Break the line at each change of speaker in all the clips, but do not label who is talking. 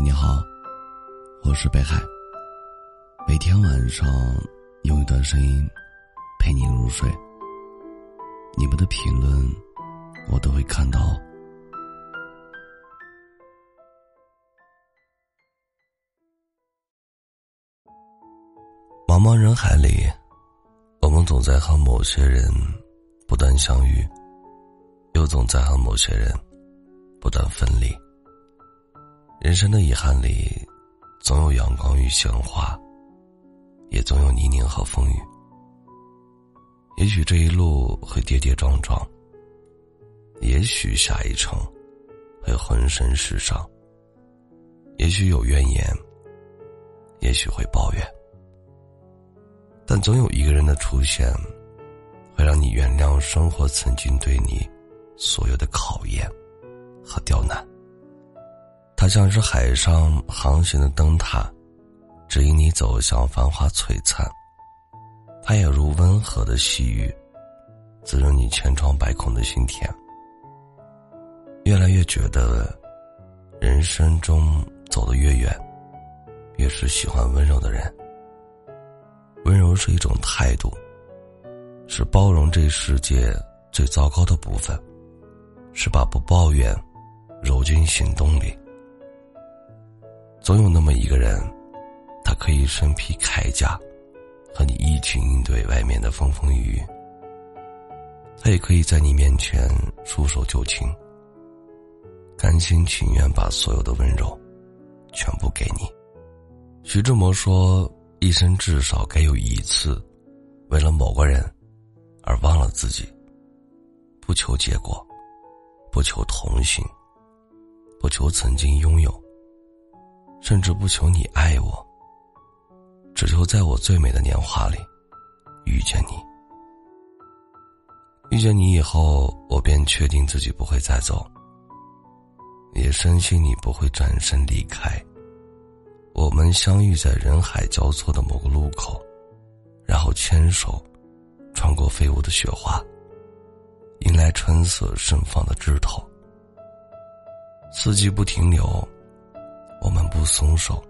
你好，我是北海。每天晚上用一段声音陪你入睡。你们的评论我都会看到。茫茫人海里，我们总在和某些人不断相遇，又总在和某些人不断分离。人生的遗憾里，总有阳光与鲜花，也总有泥泞和风雨。也许这一路会跌跌撞撞，也许下一程会浑身是伤，也许有怨言，也许会抱怨，但总有一个人的出现，会让你原谅生活曾经对你所有的考验和刁难。它像是海上航行的灯塔，指引你走向繁华璀璨。它也如温和的细雨，滋润你千疮百孔的心田。越来越觉得，人生中走得越远，越是喜欢温柔的人。温柔是一种态度，是包容这世界最糟糕的部分，是把不抱怨揉进行动里。总有那么一个人，他可以身披铠甲，和你一起应对外面的风风雨雨。他也可以在你面前束手就擒，甘心情愿把所有的温柔全部给你。徐志摩说：“一生至少该有一次，为了某个人而忘了自己，不求结果，不求同行，不求曾经拥有。”甚至不求你爱我，只求在我最美的年华里遇见你。遇见你以后，我便确定自己不会再走，也深信你不会转身离开。我们相遇在人海交错的某个路口，然后牵手穿过飞舞的雪花，迎来春色盛放的枝头。四季不停留。我们不松手。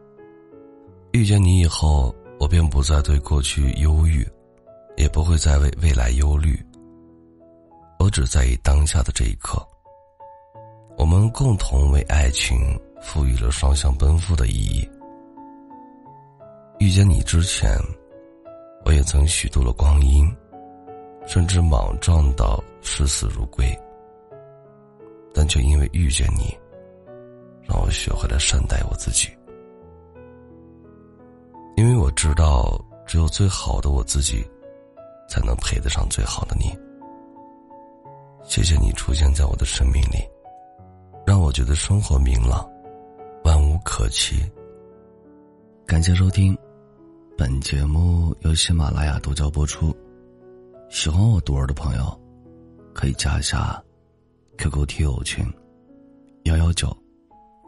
遇见你以后，我便不再对过去忧郁，也不会再为未来忧虑。我只在意当下的这一刻。我们共同为爱情赋予了双向奔赴的意义。遇见你之前，我也曾虚度了光阴，甚至莽撞到视死如归。但却因为遇见你。让我学会了善待我自己，因为我知道，只有最好的我自己，才能配得上最好的你。谢谢你出现在我的生命里，让我觉得生活明朗，万物可期。感谢收听，本节目由喜马拉雅独家播出。喜欢我独儿的朋友，可以加一下 QQ 听友群幺幺九。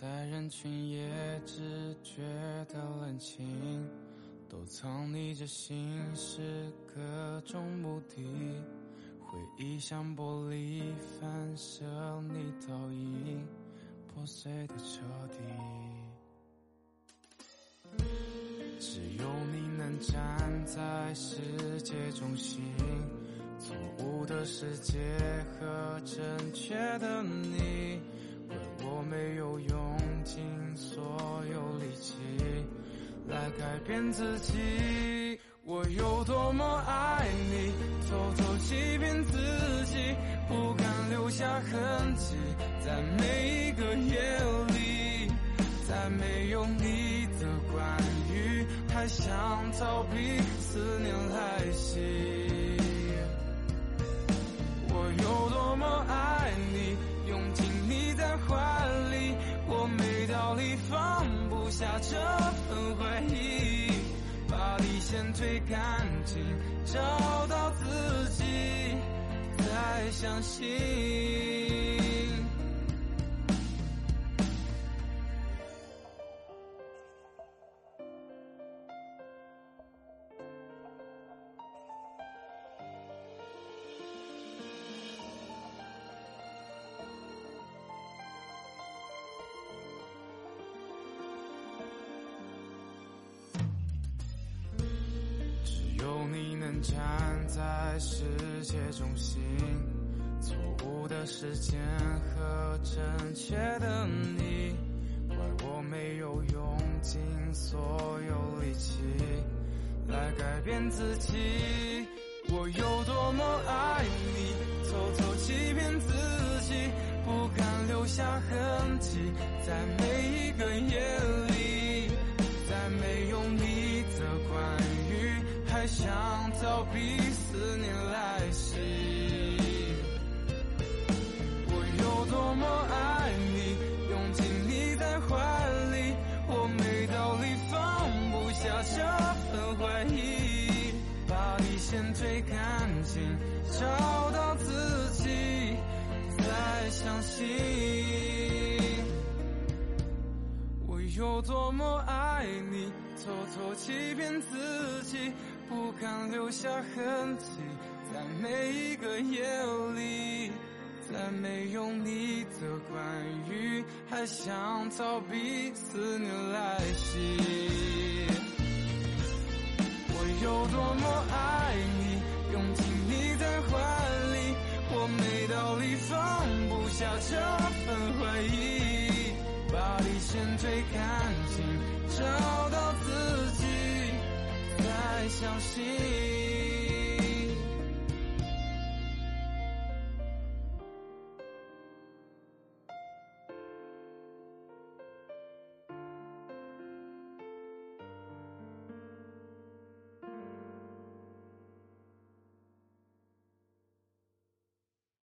在人群也只觉得冷清，都藏匿着心事各种目的，回忆像玻璃反射你倒影，破碎的彻底。只有你能站在世界中心，错误的世界和正确的你。我没有用尽所有力气来改变自己，我有多么爱你，偷偷欺骗自己，不敢留下痕迹，在每一个夜里，在没有你的关于，还想逃避思念来袭。最干净，找到自己，再相信。你能站在世界中心，错误的时间和正确的你，怪我没有用尽所有力气来改变自己。我有多么爱你，偷偷欺骗自己，不敢留下痕迹，在每一个夜比思念来袭，我有多么爱你，拥紧你在怀里，我没道理放不下这份怀疑，把你先推干净，找到自己，再相信，我有多么爱你，偷偷欺骗自己。不敢留下痕迹，在每一个夜里，在没有你的关于，还想逃避思念来袭。我有多么爱你，拥紧你在怀里，我没道理放不下这份怀疑，把底线推干净，找到。相信。